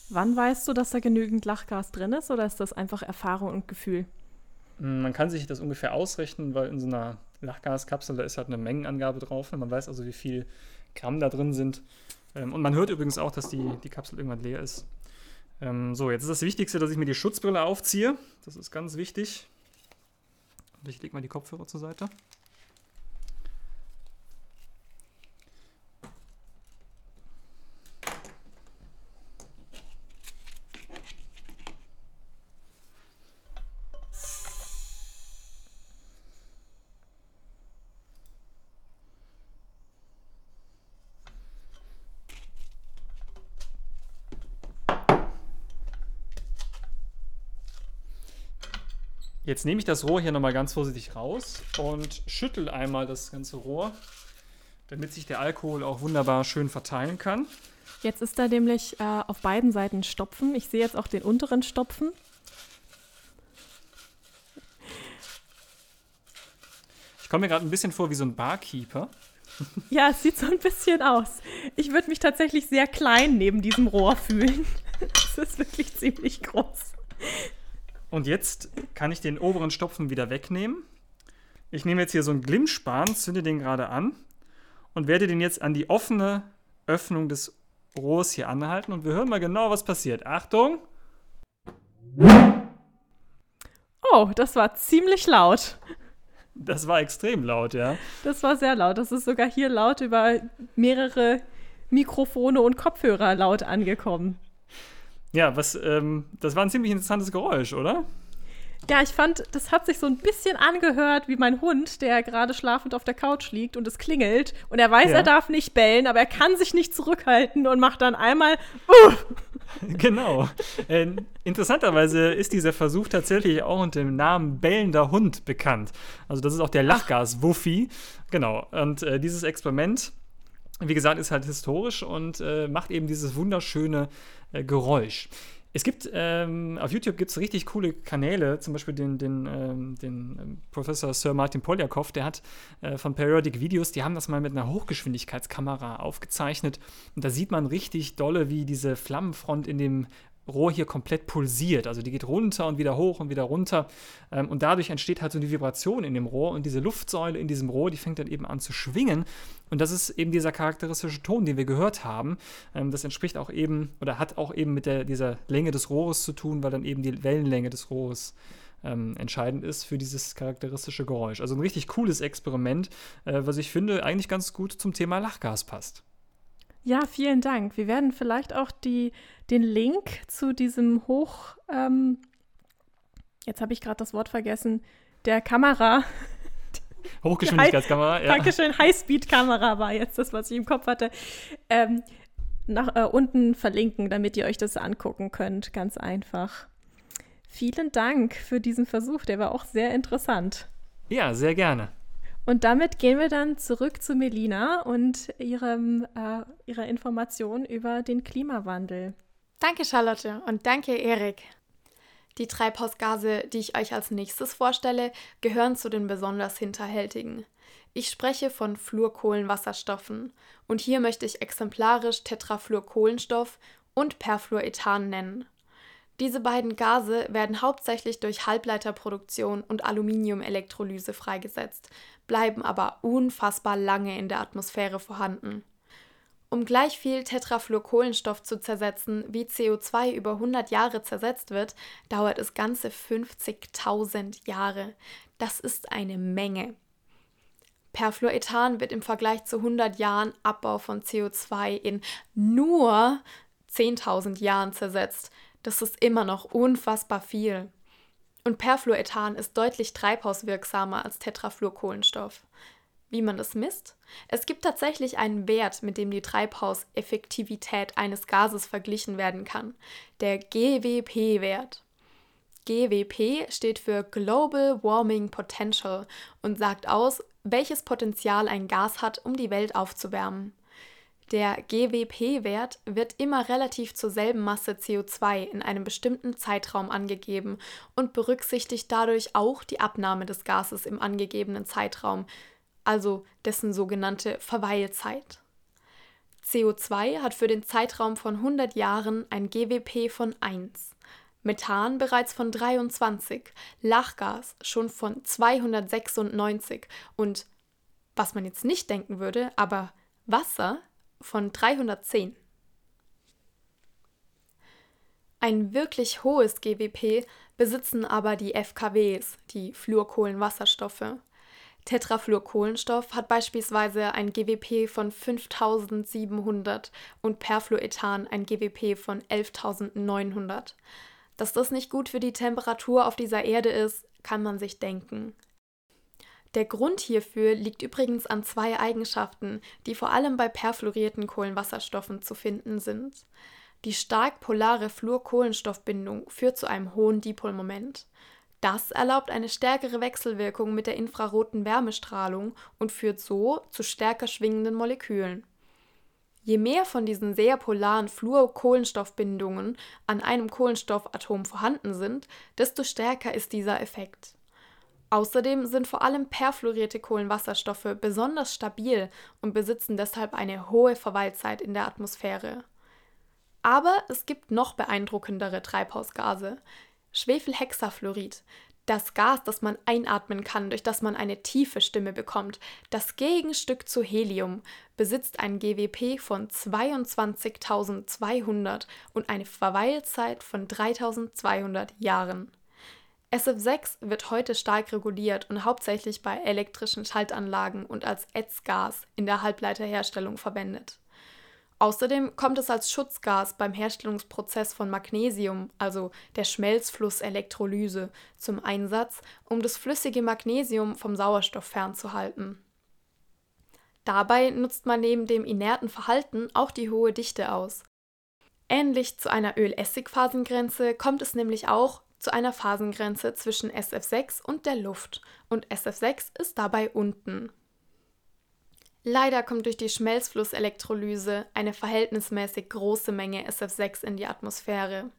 Wann weißt du, dass da genügend Lachgas drin ist oder ist das einfach Erfahrung und Gefühl? Mm, Man kann sich das ungefähr ausrechnen, weil in so einer Lachgaskapsel, da ist halt eine Mengenangabe drauf. Man weiß also, wie viel Gramm da drin sind. Ähm, Und man hört übrigens auch, dass die, die Kapsel irgendwann leer ist. Ähm, So, jetzt ist das Wichtigste, dass ich mir die Schutzbrille aufziehe. Das ist ganz wichtig. Und ich lege mal die Kopfhörer zur Seite. Jetzt nehme ich das Rohr hier nochmal ganz vorsichtig raus und schüttel einmal das ganze Rohr, damit sich der Alkohol auch wunderbar schön verteilen kann. Jetzt ist da nämlich äh, auf beiden Seiten Stopfen. Ich sehe jetzt auch den unteren Stopfen. Ich komme mir gerade ein bisschen vor wie so ein Barkeeper. Ja, es sieht so ein bisschen aus. Ich würde mich tatsächlich sehr klein neben diesem Rohr fühlen. Es ist wirklich ziemlich groß. Und jetzt kann ich den oberen Stopfen wieder wegnehmen. Ich nehme jetzt hier so einen Glimmspan, zünde den gerade an und werde den jetzt an die offene Öffnung des Rohrs hier anhalten und wir hören mal genau, was passiert. Achtung! Oh, das war ziemlich laut. Das war extrem laut, ja. Das war sehr laut. Das ist sogar hier laut über mehrere Mikrofone und Kopfhörer laut angekommen. Ja, was, ähm, das war ein ziemlich interessantes Geräusch, oder? Ja, ich fand, das hat sich so ein bisschen angehört wie mein Hund, der gerade schlafend auf der Couch liegt und es klingelt und er weiß, Ja. er darf nicht bellen, aber er kann sich nicht zurückhalten und macht dann einmal uh, Genau. äh, interessanterweise ist dieser Versuch tatsächlich auch unter dem Namen bellender Hund bekannt. Also das ist auch der Lachgas-Wuffi. Genau. Und äh, dieses Experiment, wie gesagt, ist halt historisch und äh, macht eben dieses wunderschöne äh, Geräusch. Es gibt, ähm, auf YouTube gibt es richtig coole Kanäle, zum Beispiel den, den, ähm, den ähm, Professor Sir Martin Poljakov, der hat äh, von Periodic Videos, die haben das mal mit einer Hochgeschwindigkeitskamera aufgezeichnet. Und da sieht man richtig dolle, wie diese Flammenfront in dem Rohr hier komplett pulsiert. Also die geht runter und wieder hoch und wieder runter. Ähm, und dadurch entsteht halt so eine Vibration in dem Rohr und diese Luftsäule in diesem Rohr, die fängt dann eben an zu schwingen. Und das ist eben dieser charakteristische Ton, den wir gehört haben. Ähm, das entspricht auch eben oder hat auch eben mit der, dieser Länge des Rohres zu tun, weil dann eben die Wellenlänge des Rohres ähm, entscheidend ist für dieses charakteristische Geräusch. Also ein richtig cooles Experiment, äh, was ich finde eigentlich ganz gut zum Thema Lachgas passt. Ja, vielen Dank. Wir werden vielleicht auch die, den Link zu diesem Hoch, ähm, jetzt habe ich gerade das Wort vergessen, der Kamera. Hochgeschwindigkeitskamera, ja. Dankeschön, Highspeed-Kamera war jetzt das, was ich im Kopf hatte. Ähm, nach, äh, unten verlinken, damit ihr euch das angucken könnt. Ganz einfach. Vielen Dank für diesen Versuch, der war auch sehr interessant. Ja, sehr gerne. Und damit gehen wir dann zurück zu Melina und ihrem, äh, ihrer Information über den Klimawandel. Danke, Charlotte, und danke, Erik. Die Treibhausgase, die ich euch als nächstes vorstelle, gehören zu den besonders hinterhältigen. Ich spreche von Fluorkohlenwasserstoffen und hier möchte ich exemplarisch Tetrafluorkohlenstoff und Perfluorethan nennen. Diese beiden Gase werden hauptsächlich durch Halbleiterproduktion und Aluminiumelektrolyse freigesetzt, bleiben aber unfassbar lange in der Atmosphäre vorhanden. Um gleich viel Tetrafluorkohlenstoff zu zersetzen, wie CO2 über 100 Jahre zersetzt wird, dauert es ganze 50.000 Jahre. Das ist eine Menge. Perfluorethan wird im Vergleich zu 100 Jahren Abbau von CO2 in nur 10.000 Jahren zersetzt. Das ist immer noch unfassbar viel. Und Perfluorethan ist deutlich treibhauswirksamer als Tetrafluorkohlenstoff. Wie man das misst? Es gibt tatsächlich einen Wert, mit dem die Treibhauseffektivität eines Gases verglichen werden kann, der GWP-Wert. GWP steht für Global Warming Potential und sagt aus, welches Potenzial ein Gas hat, um die Welt aufzuwärmen. Der GWP-Wert wird immer relativ zur selben Masse CO2 in einem bestimmten Zeitraum angegeben und berücksichtigt dadurch auch die Abnahme des Gases im angegebenen Zeitraum, also dessen sogenannte Verweilzeit. CO2 hat für den Zeitraum von 100 Jahren ein GWP von 1, Methan bereits von 23, Lachgas schon von 296 und, was man jetzt nicht denken würde, aber Wasser von 310. Ein wirklich hohes GWP besitzen aber die FKWs, die Fluorkohlenwasserstoffe. Tetrafluorkohlenstoff hat beispielsweise ein GWP von 5700 und Perfluorethan ein GWP von 11900. Dass das nicht gut für die Temperatur auf dieser Erde ist, kann man sich denken. Der Grund hierfür liegt übrigens an zwei Eigenschaften, die vor allem bei perfluorierten Kohlenwasserstoffen zu finden sind. Die stark polare Fluorkohlenstoffbindung führt zu einem hohen Dipolmoment. Das erlaubt eine stärkere Wechselwirkung mit der infraroten Wärmestrahlung und führt so zu stärker schwingenden Molekülen. Je mehr von diesen sehr polaren Fluorkohlenstoffbindungen an einem Kohlenstoffatom vorhanden sind, desto stärker ist dieser Effekt. Außerdem sind vor allem perfluorierte Kohlenwasserstoffe besonders stabil und besitzen deshalb eine hohe Verweilzeit in der Atmosphäre. Aber es gibt noch beeindruckendere Treibhausgase. Schwefelhexafluorid, das Gas, das man einatmen kann, durch das man eine tiefe Stimme bekommt, das Gegenstück zu Helium, besitzt ein GWP von 22.200 und eine Verweilzeit von 3.200 Jahren. SF6 wird heute stark reguliert und hauptsächlich bei elektrischen Schaltanlagen und als Ätzgas in der Halbleiterherstellung verwendet. Außerdem kommt es als Schutzgas beim Herstellungsprozess von Magnesium, also der Schmelzflusselektrolyse, zum Einsatz, um das flüssige Magnesium vom Sauerstoff fernzuhalten. Dabei nutzt man neben dem inerten Verhalten auch die hohe Dichte aus. Ähnlich zu einer Öl-Essig-Phasengrenze kommt es nämlich auch zu einer Phasengrenze zwischen SF6 und der Luft und SF6 ist dabei unten. Leider kommt durch die Schmelzflusselektrolyse eine verhältnismäßig große Menge SF6 in die Atmosphäre.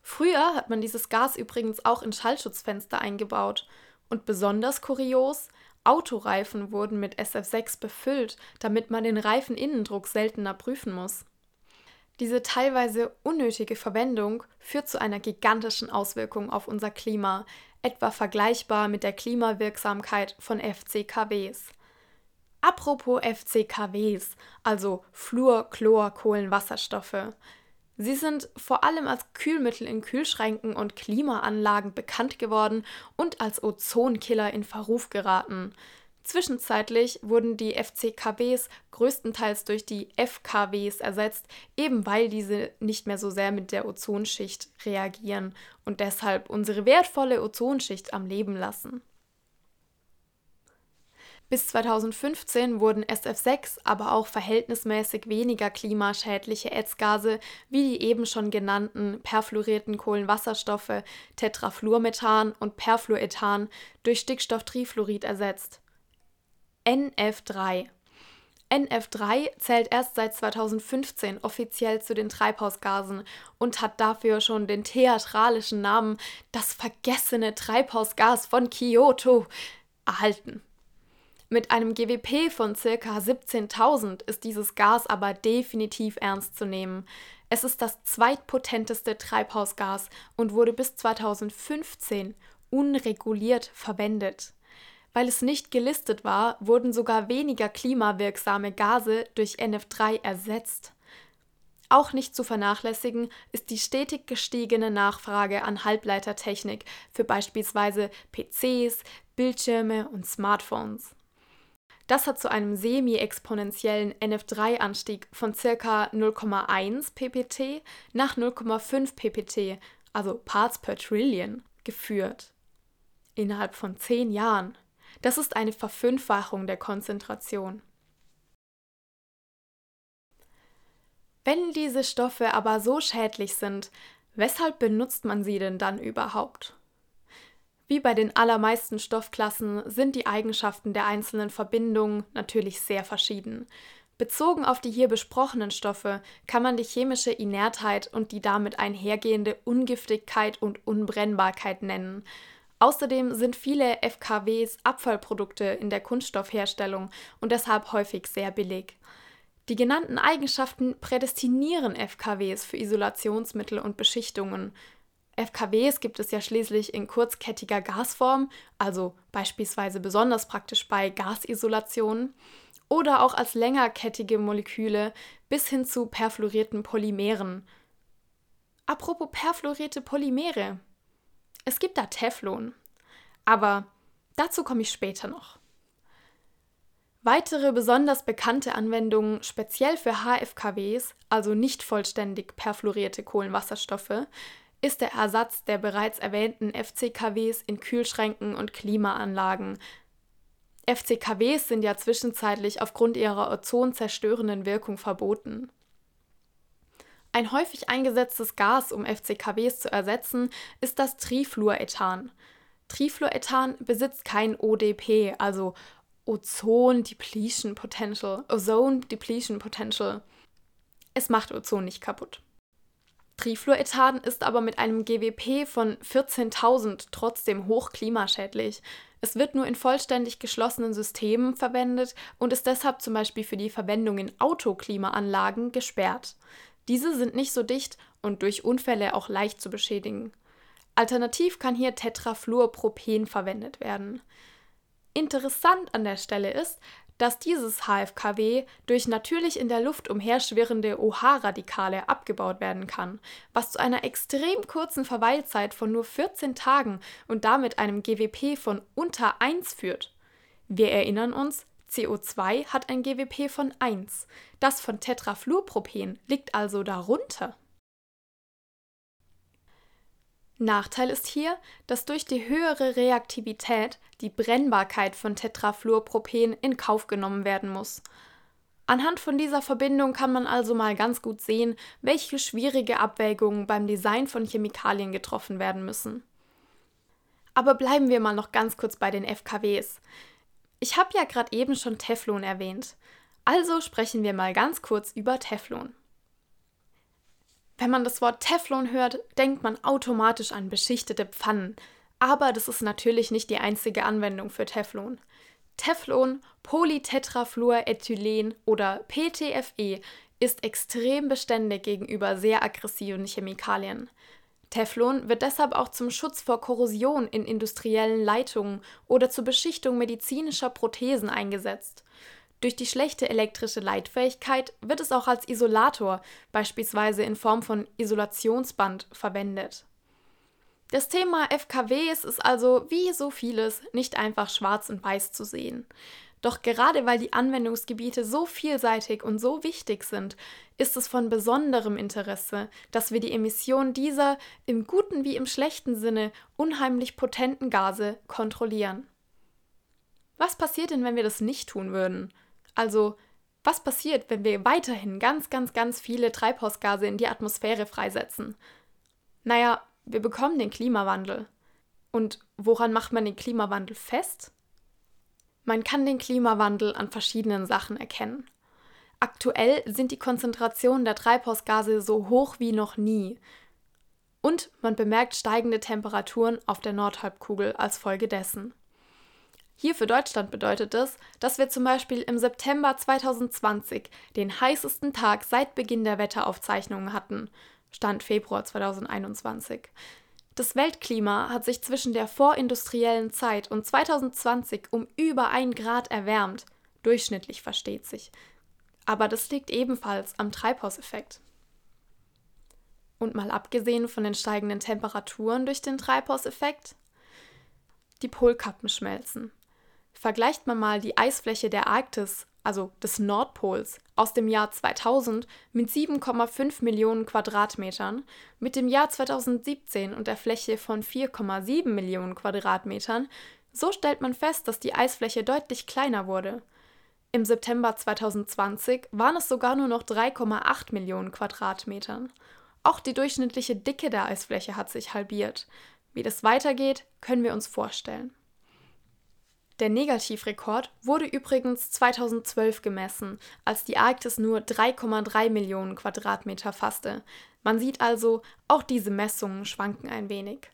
Früher hat man dieses Gas übrigens auch in Schallschutzfenster eingebaut. Und besonders kurios, Autoreifen wurden mit SF6 befüllt, damit man den Reifeninnendruck seltener prüfen muss. Diese teilweise unnötige Verwendung führt zu einer gigantischen Auswirkung auf unser Klima, etwa vergleichbar mit der Klimawirksamkeit von FCKWs. Apropos FCKWs, also Fluor, Chlor, Kohlenwasserstoffe. Sie sind vor allem als Kühlmittel in Kühlschränken und Klimaanlagen bekannt geworden und als Ozonkiller in Verruf geraten. Zwischenzeitlich wurden die FCKWs größtenteils durch die FKWs ersetzt, eben weil diese nicht mehr so sehr mit der Ozonschicht reagieren und deshalb unsere wertvolle Ozonschicht am Leben lassen. Bis 2015 wurden SF6 aber auch verhältnismäßig weniger klimaschädliche Ätzgase wie die eben schon genannten perfluorierten Kohlenwasserstoffe Tetrafluormethan und Perfluorethan durch Stickstofftrifluorid ersetzt. NF3 NF3 zählt erst seit 2015 offiziell zu den Treibhausgasen und hat dafür schon den theatralischen Namen das vergessene Treibhausgas von Kyoto erhalten. Mit einem GWP von ca. 17.000 ist dieses Gas aber definitiv ernst zu nehmen. Es ist das zweitpotenteste Treibhausgas und wurde bis 2015 unreguliert verwendet. Weil es nicht gelistet war, wurden sogar weniger klimawirksame Gase durch NF3 ersetzt. Auch nicht zu vernachlässigen ist die stetig gestiegene Nachfrage an Halbleitertechnik für beispielsweise PCs, Bildschirme und Smartphones. Das hat zu einem semi-exponentiellen NF3-Anstieg von ca. 0,1 ppt nach 0,5 ppt, also Parts per Trillion, geführt. Innerhalb von zehn Jahren. Das ist eine Verfünffachung der Konzentration. Wenn diese Stoffe aber so schädlich sind, weshalb benutzt man sie denn dann überhaupt? Wie bei den allermeisten Stoffklassen sind die Eigenschaften der einzelnen Verbindungen natürlich sehr verschieden. Bezogen auf die hier besprochenen Stoffe kann man die chemische Inertheit und die damit einhergehende Ungiftigkeit und Unbrennbarkeit nennen. Außerdem sind viele FKWs Abfallprodukte in der Kunststoffherstellung und deshalb häufig sehr billig. Die genannten Eigenschaften prädestinieren FKWs für Isolationsmittel und Beschichtungen. FKWs gibt es ja schließlich in kurzkettiger Gasform, also beispielsweise besonders praktisch bei Gasisolationen, oder auch als längerkettige Moleküle bis hin zu perfluorierten Polymeren. Apropos perfluorierte Polymere. Es gibt da Teflon. Aber dazu komme ich später noch. Weitere besonders bekannte Anwendungen speziell für HFKWs, also nicht vollständig perfluorierte Kohlenwasserstoffe, ist der Ersatz der bereits erwähnten FCKWs in Kühlschränken und Klimaanlagen. FCKWs sind ja zwischenzeitlich aufgrund ihrer ozonzerstörenden Wirkung verboten. Ein häufig eingesetztes Gas, um FCKWs zu ersetzen, ist das Trifluorethan. Trifluorethan besitzt kein ODP, also Ozone Depletion Potential, Ozone Depletion Potential. Es macht Ozon nicht kaputt. Trifluorethan ist aber mit einem GWP von 14.000 trotzdem hoch klimaschädlich. Es wird nur in vollständig geschlossenen Systemen verwendet und ist deshalb zum Beispiel für die Verwendung in Autoklimaanlagen gesperrt. Diese sind nicht so dicht und durch Unfälle auch leicht zu beschädigen. Alternativ kann hier Tetrafluorpropen verwendet werden. Interessant an der Stelle ist, dass dieses HFKW durch natürlich in der Luft umherschwirrende OH-Radikale abgebaut werden kann, was zu einer extrem kurzen Verweilzeit von nur 14 Tagen und damit einem GWP von unter 1 führt. Wir erinnern uns, CO2 hat ein GWP von 1. Das von Tetrafluorpropen liegt also darunter. Nachteil ist hier, dass durch die höhere Reaktivität die Brennbarkeit von Tetrafluorpropen in Kauf genommen werden muss. Anhand von dieser Verbindung kann man also mal ganz gut sehen, welche schwierige Abwägungen beim Design von Chemikalien getroffen werden müssen. Aber bleiben wir mal noch ganz kurz bei den FKWs. Ich habe ja gerade eben schon Teflon erwähnt. Also sprechen wir mal ganz kurz über Teflon. Wenn man das Wort Teflon hört, denkt man automatisch an beschichtete Pfannen. Aber das ist natürlich nicht die einzige Anwendung für Teflon. Teflon, Polytetrafluorethylen oder PTFE, ist extrem beständig gegenüber sehr aggressiven Chemikalien. Teflon wird deshalb auch zum Schutz vor Korrosion in industriellen Leitungen oder zur Beschichtung medizinischer Prothesen eingesetzt. Durch die schlechte elektrische Leitfähigkeit wird es auch als Isolator, beispielsweise in Form von Isolationsband, verwendet. Das Thema FKWs ist also wie so vieles nicht einfach schwarz und weiß zu sehen. Doch gerade weil die Anwendungsgebiete so vielseitig und so wichtig sind, ist es von besonderem Interesse, dass wir die Emission dieser im guten wie im schlechten Sinne unheimlich potenten Gase kontrollieren. Was passiert denn, wenn wir das nicht tun würden? Also, was passiert, wenn wir weiterhin ganz, ganz, ganz viele Treibhausgase in die Atmosphäre freisetzen? Naja, wir bekommen den Klimawandel. Und woran macht man den Klimawandel fest? Man kann den Klimawandel an verschiedenen Sachen erkennen. Aktuell sind die Konzentrationen der Treibhausgase so hoch wie noch nie. Und man bemerkt steigende Temperaturen auf der Nordhalbkugel als Folge dessen. Hier für Deutschland bedeutet es, dass wir zum Beispiel im September 2020 den heißesten Tag seit Beginn der Wetteraufzeichnungen hatten, Stand Februar 2021. Das Weltklima hat sich zwischen der vorindustriellen Zeit und 2020 um über ein Grad erwärmt, durchschnittlich versteht sich. Aber das liegt ebenfalls am Treibhauseffekt. Und mal abgesehen von den steigenden Temperaturen durch den Treibhauseffekt, die Polkappen schmelzen. Vergleicht man mal die Eisfläche der Arktis, also des Nordpols, aus dem Jahr 2000 mit 7,5 Millionen Quadratmetern mit dem Jahr 2017 und der Fläche von 4,7 Millionen Quadratmetern, so stellt man fest, dass die Eisfläche deutlich kleiner wurde. Im September 2020 waren es sogar nur noch 3,8 Millionen Quadratmetern. Auch die durchschnittliche Dicke der Eisfläche hat sich halbiert. Wie das weitergeht, können wir uns vorstellen. Der Negativrekord wurde übrigens 2012 gemessen, als die Arktis nur 3,3 Millionen Quadratmeter fasste. Man sieht also, auch diese Messungen schwanken ein wenig.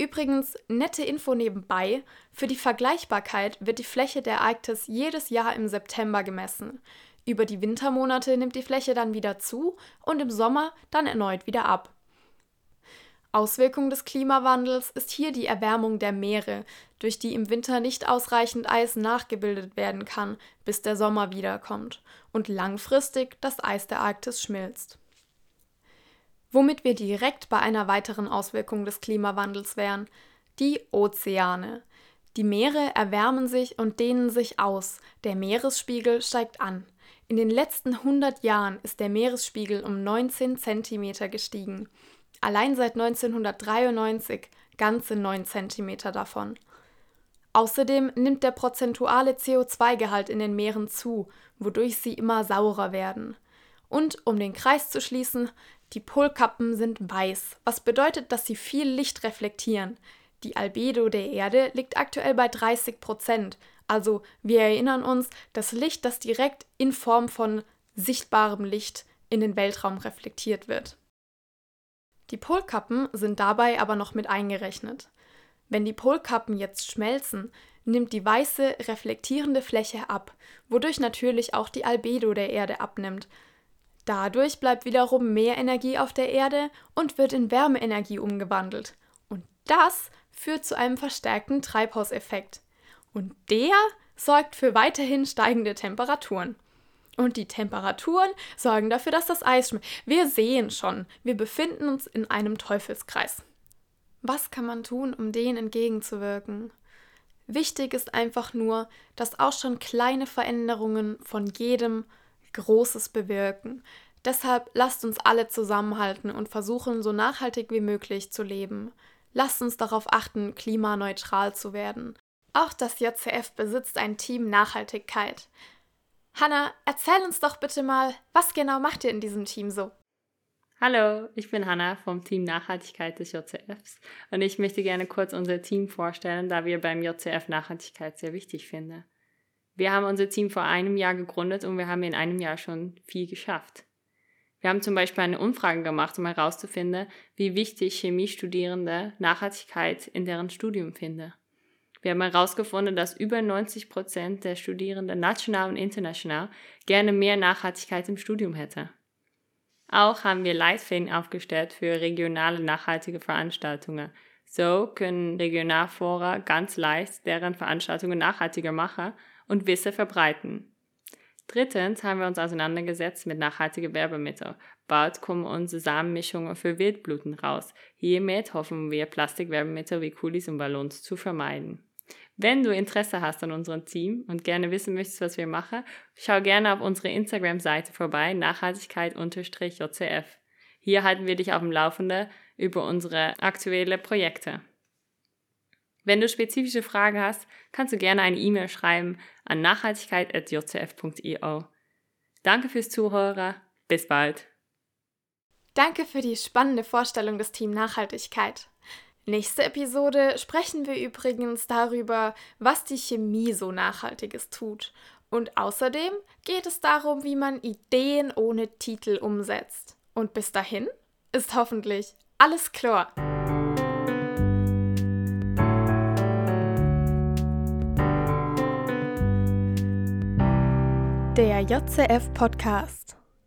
Übrigens, nette Info nebenbei, für die Vergleichbarkeit wird die Fläche der Arktis jedes Jahr im September gemessen. Über die Wintermonate nimmt die Fläche dann wieder zu und im Sommer dann erneut wieder ab. Auswirkung des Klimawandels ist hier die Erwärmung der Meere, durch die im Winter nicht ausreichend Eis nachgebildet werden kann, bis der Sommer wiederkommt und langfristig das Eis der Arktis schmilzt. Womit wir direkt bei einer weiteren Auswirkung des Klimawandels wären, die Ozeane. Die Meere erwärmen sich und dehnen sich aus, der Meeresspiegel steigt an. In den letzten 100 Jahren ist der Meeresspiegel um 19 cm gestiegen allein seit 1993 ganze 9 cm davon. Außerdem nimmt der prozentuale CO2-Gehalt in den Meeren zu, wodurch sie immer saurer werden. Und um den Kreis zu schließen, die Polkappen sind weiß, was bedeutet, dass sie viel Licht reflektieren. Die Albedo der Erde liegt aktuell bei 30 Prozent. Also wir erinnern uns, das Licht, das direkt in Form von sichtbarem Licht in den Weltraum reflektiert wird. Die Polkappen sind dabei aber noch mit eingerechnet. Wenn die Polkappen jetzt schmelzen, nimmt die weiße reflektierende Fläche ab, wodurch natürlich auch die Albedo der Erde abnimmt. Dadurch bleibt wiederum mehr Energie auf der Erde und wird in Wärmeenergie umgewandelt. Und das führt zu einem verstärkten Treibhauseffekt. Und der sorgt für weiterhin steigende Temperaturen. Und die Temperaturen sorgen dafür, dass das Eis schmilzt. Wir sehen schon, wir befinden uns in einem Teufelskreis. Was kann man tun, um denen entgegenzuwirken? Wichtig ist einfach nur, dass auch schon kleine Veränderungen von jedem Großes bewirken. Deshalb lasst uns alle zusammenhalten und versuchen, so nachhaltig wie möglich zu leben. Lasst uns darauf achten, klimaneutral zu werden. Auch das JCF besitzt ein Team Nachhaltigkeit. Hanna, erzähl uns doch bitte mal, was genau macht ihr in diesem Team so? Hallo, ich bin Hanna vom Team Nachhaltigkeit des JCFs und ich möchte gerne kurz unser Team vorstellen, da wir beim JCF Nachhaltigkeit sehr wichtig finden. Wir haben unser Team vor einem Jahr gegründet und wir haben in einem Jahr schon viel geschafft. Wir haben zum Beispiel eine Umfrage gemacht, um herauszufinden, wie wichtig Chemiestudierende Nachhaltigkeit in deren Studium finden. Wir haben herausgefunden, dass über 90 Prozent der Studierenden national und international gerne mehr Nachhaltigkeit im Studium hätte. Auch haben wir Leitfäden aufgestellt für regionale nachhaltige Veranstaltungen. So können Regionalfora ganz leicht deren Veranstaltungen nachhaltiger machen und Wissen verbreiten. Drittens haben wir uns auseinandergesetzt mit nachhaltigen Werbemitteln. Bald kommen unsere Samenmischungen für Wildbluten raus. Hiermit hoffen wir, Plastikwerbemittel wie Kulis und Ballons zu vermeiden. Wenn du Interesse hast an unserem Team und gerne wissen möchtest, was wir machen, schau gerne auf unsere Instagram-Seite vorbei, Nachhaltigkeit-JCF. Hier halten wir dich auf dem Laufenden über unsere aktuellen Projekte. Wenn du spezifische Fragen hast, kannst du gerne eine E-Mail schreiben an nachhaltigkeit.jcf.io. Danke fürs Zuhören. Bis bald. Danke für die spannende Vorstellung des Team Nachhaltigkeit. Nächste Episode sprechen wir übrigens darüber, was die Chemie so Nachhaltiges tut. Und außerdem geht es darum, wie man Ideen ohne Titel umsetzt. Und bis dahin ist hoffentlich alles klar. Der JCF Podcast.